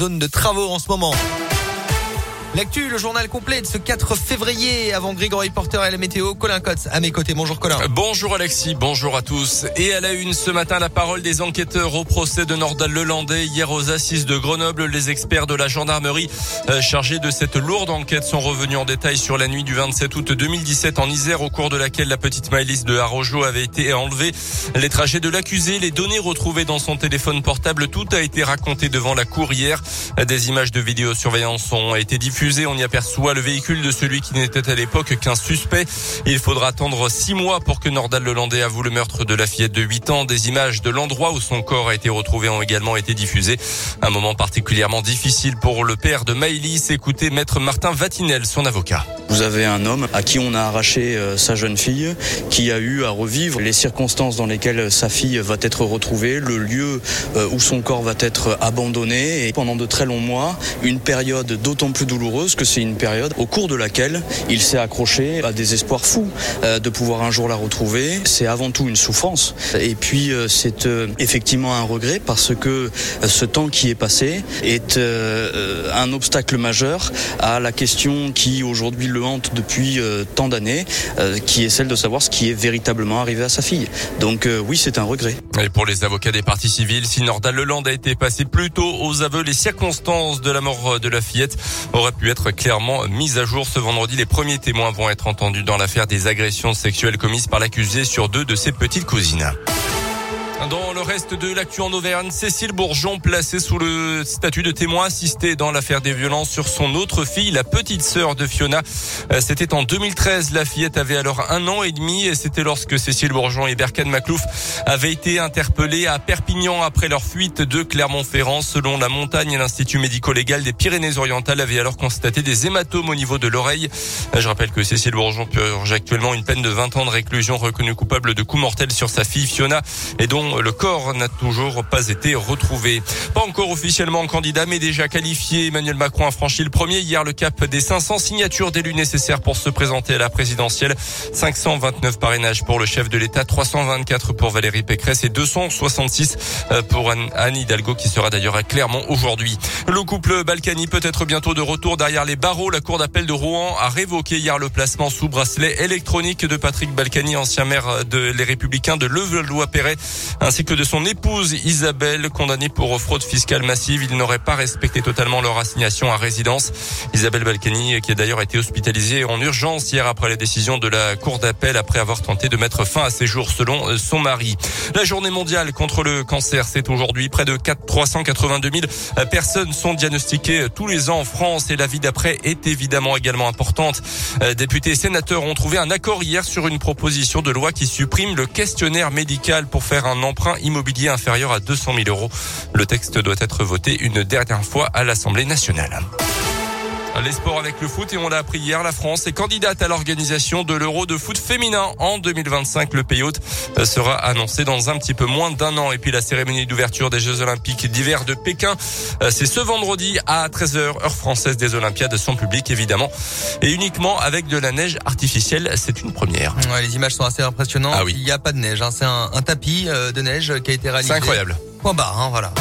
zone de travaux en ce moment. L'actu, le journal complet de ce 4 février avant Grégory Porter et la météo. Colin Cotz à mes côtés. Bonjour Colin. Bonjour Alexis, bonjour à tous. Et à la une ce matin, la parole des enquêteurs au procès de Nordal Lelandais. Hier aux assises de Grenoble, les experts de la gendarmerie euh, chargés de cette lourde enquête sont revenus en détail sur la nuit du 27 août 2017 en Isère, au cours de laquelle la petite Maëlys de Harojo avait été enlevée. Les trajets de l'accusé, les données retrouvées dans son téléphone portable, tout a été raconté devant la cour hier. Des images de vidéosurveillance ont été diffusées on y aperçoit le véhicule de celui qui n'était à l'époque qu'un suspect. Il faudra attendre six mois pour que Nordal Lelandais avoue le meurtre de la fillette de 8 ans. Des images de l'endroit où son corps a été retrouvé ont également été diffusées. Un moment particulièrement difficile pour le père de Maëlys. Écoutez Maître Martin Vatinel, son avocat. Vous avez un homme à qui on a arraché euh, sa jeune fille, qui a eu à revivre les circonstances dans lesquelles sa fille va être retrouvée, le lieu euh, où son corps va être abandonné, et pendant de très longs mois, une période d'autant plus douloureuse que c'est une période au cours de laquelle il s'est accroché à des espoirs fous euh, de pouvoir un jour la retrouver. C'est avant tout une souffrance. Et puis euh, c'est euh, effectivement un regret parce que ce temps qui est passé est un obstacle majeur à la question qui aujourd'hui le hante depuis tant d'années, qui est celle de savoir ce qui est véritablement arrivé à sa fille. Donc oui, c'est un regret. Et pour les avocats des parties civiles, si Nordal Leland a été passé plus tôt aux aveux, les circonstances de la mort de la fillette auraient pu être clairement mise à jour ce vendredi. Les premiers témoins vont être entendus dans l'affaire des agressions sexuelles commises par l'accusé sur deux de ses petites cousines. Dans le reste de l'actu en Auvergne, Cécile Bourgeon placée sous le statut de témoin assisté dans l'affaire des violences sur son autre fille, la petite sœur de Fiona. Euh, c'était en 2013. La fillette avait alors un an et demi et c'était lorsque Cécile Bourgeon et Berkane Maclouf avaient été interpellés à Perpignan après leur fuite de Clermont-Ferrand. Selon la montagne, l'Institut médico-légal des Pyrénées-Orientales avait alors constaté des hématomes au niveau de l'oreille. Euh, je rappelle que Cécile Bourgeon purge actuellement une peine de 20 ans de réclusion reconnue coupable de coups mortels sur sa fille Fiona et le corps n'a toujours pas été retrouvé. Pas encore officiellement candidat, mais déjà qualifié. Emmanuel Macron a franchi le premier hier le cap des 500 signatures d'élus nécessaires pour se présenter à la présidentielle. 529 parrainages pour le chef de l'État, 324 pour Valérie Pécresse et 266 euh, pour Anne Hidalgo qui sera d'ailleurs à Clermont aujourd'hui. Le couple Balkany peut être bientôt de retour derrière les barreaux. La cour d'appel de Rouen a révoqué hier le placement sous bracelet électronique de Patrick Balkany, ancien maire de Les Républicains de Levallois-Perret ainsi que de son épouse Isabelle, condamnée pour fraude fiscale massive. Ils n'auraient pas respecté totalement leur assignation à résidence. Isabelle Balkany, qui a d'ailleurs été hospitalisée en urgence hier après la décision de la Cour d'appel après avoir tenté de mettre fin à ses jours selon son mari. La journée mondiale contre le cancer, c'est aujourd'hui. Près de 4, 382 000 personnes sont diagnostiquées tous les ans en France et la vie d'après est évidemment également importante. Euh, députés et sénateurs ont trouvé un accord hier sur une proposition de loi qui supprime le questionnaire médical pour faire un emprunt immobilier inférieur à 200 000 euros. Le texte doit être voté une dernière fois à l'Assemblée nationale. Les sports avec le foot et on l'a appris hier, la France est candidate à l'organisation de l'Euro de foot féminin en 2025. Le pays hôte sera annoncé dans un petit peu moins d'un an. Et puis la cérémonie d'ouverture des Jeux Olympiques d'hiver de Pékin, c'est ce vendredi à 13h, heure française des Olympiades, son public évidemment. Et uniquement avec de la neige artificielle, c'est une première. les images sont assez impressionnantes. Ah oui. Il n'y a pas de neige, hein. c'est un, tapis euh, de neige qui a été réalisé. C'est incroyable. Point barre, hein, voilà.